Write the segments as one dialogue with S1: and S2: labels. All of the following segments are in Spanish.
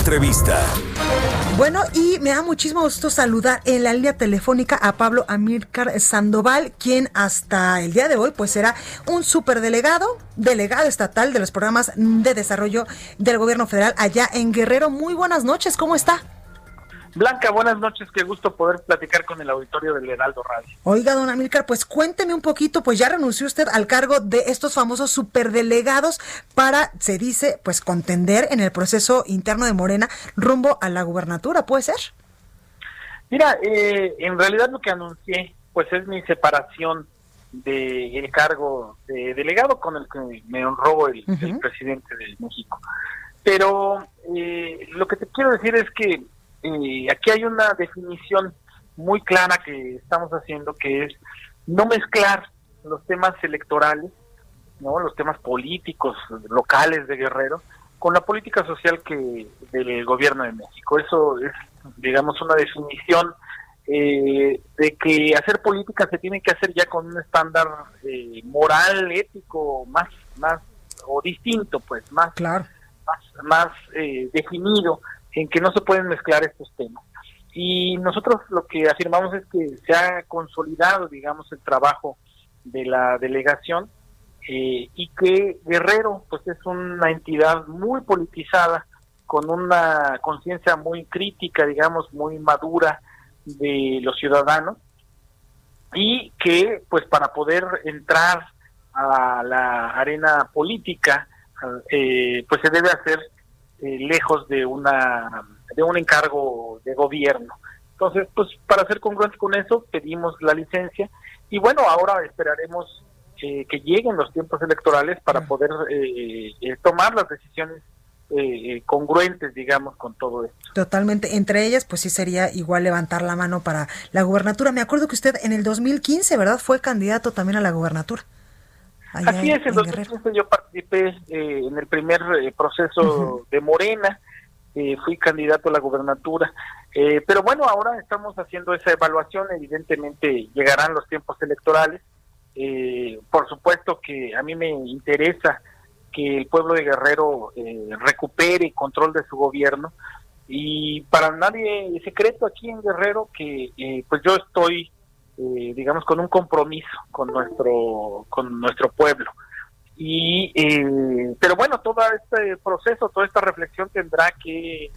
S1: Entrevista.
S2: Bueno, y me da muchísimo gusto saludar en la línea telefónica a Pablo Amílcar Sandoval, quien hasta el día de hoy pues será un superdelegado, delegado estatal de los programas de desarrollo del gobierno federal allá en Guerrero. Muy buenas noches, ¿cómo está?
S3: Blanca, buenas noches, qué gusto poder platicar con el auditorio del Heraldo Radio.
S2: Oiga, don Amílcar, pues cuénteme un poquito, pues ya renunció usted al cargo de estos famosos superdelegados para, se dice, pues contender en el proceso interno de Morena rumbo a la gubernatura, ¿puede ser?
S3: Mira, eh, en realidad lo que anuncié, pues es mi separación del cargo de delegado con el que me honró el, el presidente de México. Pero eh, lo que te quiero decir es que aquí hay una definición muy clara que estamos haciendo que es no mezclar los temas electorales, no los temas políticos locales de Guerrero con la política social que del gobierno de México. Eso es, digamos, una definición eh, de que hacer política se tiene que hacer ya con un estándar eh, moral, ético, más, más o distinto, pues, más,
S2: claro.
S3: más, más eh, definido en que no se pueden mezclar estos temas. Y nosotros lo que afirmamos es que se ha consolidado, digamos, el trabajo de la delegación eh, y que Guerrero, pues es una entidad muy politizada, con una conciencia muy crítica, digamos, muy madura de los ciudadanos y que, pues, para poder entrar a la arena política, eh, pues se debe hacer eh, lejos de una de un encargo de gobierno. Entonces, pues para ser congruentes con eso, pedimos la licencia y bueno, ahora esperaremos eh, que lleguen los tiempos electorales para poder eh, tomar las decisiones congruentes, digamos, con todo esto.
S2: Totalmente. Entre ellas, pues sí sería igual levantar la mano para la gubernatura. Me acuerdo que usted en el 2015, ¿verdad? Fue candidato también a la gubernatura.
S3: Así es, en 2015 yo participé eh, en el primer eh, proceso de Morena, eh, fui candidato a la gubernatura, pero bueno, ahora estamos haciendo esa evaluación, evidentemente llegarán los tiempos electorales, por supuesto que a mí me interesa que el pueblo de Guerrero recupere control de su gobierno y para nadie es secreto aquí en Guerrero que pues yo estoy eh, digamos, con un compromiso con nuestro, con nuestro pueblo. Y, eh, pero bueno, todo este proceso, toda esta reflexión tendrá que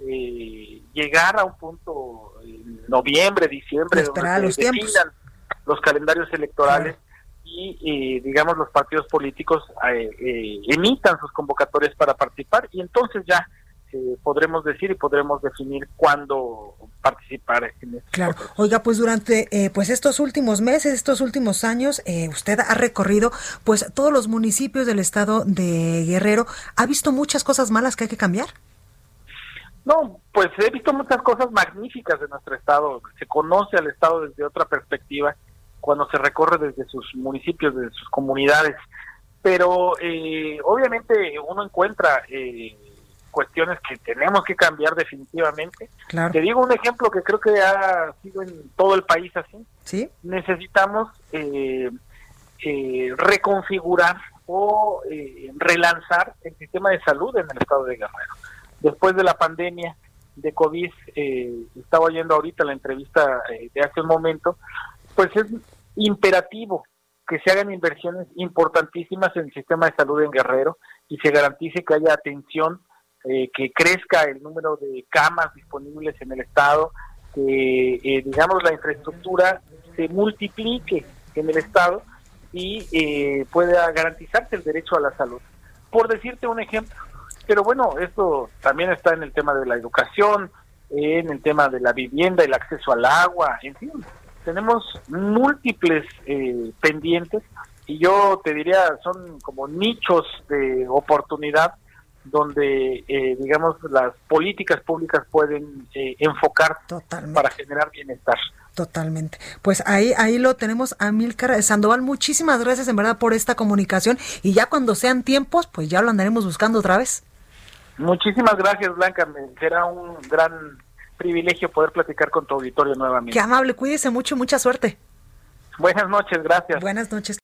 S3: eh, llegar a un punto en noviembre, diciembre,
S2: donde se definan
S3: los calendarios electorales y, digamos, los partidos políticos emitan sus convocatorias para participar. Y entonces ya podremos decir y podremos definir cuándo participar en este
S2: Claro. Oiga, pues durante eh, pues estos últimos meses, estos últimos años, eh, usted ha recorrido pues todos los municipios del estado de Guerrero. ¿Ha visto muchas cosas malas que hay que cambiar?
S3: No, pues he visto muchas cosas magníficas de nuestro estado. Se conoce al estado desde otra perspectiva cuando se recorre desde sus municipios, desde sus comunidades. Pero eh, obviamente uno encuentra eh, cuestiones que tenemos que cambiar definitivamente. Te digo un ejemplo que creo que ha sido en todo el país así.
S2: ¿Sí?
S3: Necesitamos eh, eh, reconfigurar o eh, relanzar el sistema de salud en el estado de Guerrero. Después de la pandemia de COVID, estaba oyendo ahorita la entrevista de hace un momento, pues es imperativo que se hagan inversiones importantísimas en el sistema de salud en Guerrero y se garantice que haya atención eh, que crezca el número de camas disponibles en el estado, que eh, digamos la infraestructura se multiplique en el estado y eh, pueda garantizarse el derecho a la salud. Por decirte un ejemplo, pero bueno, esto también está en el tema de la educación, en el tema de la vivienda, el acceso al agua, en fin, tenemos múltiples pendientes y yo te diría son como nichos de oportunidad donde, eh, digamos, las políticas públicas pueden eh, enfocar para generar bienestar.
S2: Totalmente. Pues ahí, ahí lo tenemos a Milcar Sandoval. Muchísimas gracias en verdad por esta comunicación y ya cuando sean tiempos, pues ya lo andaremos buscando otra vez.
S3: Muchísimas gracias, Blanca. Será un gran privilegio poder platicar con tu auditorio nuevamente.
S2: Qué amable, cuídese mucho, mucha suerte.
S3: Buenas noches, gracias.
S2: Buenas noches.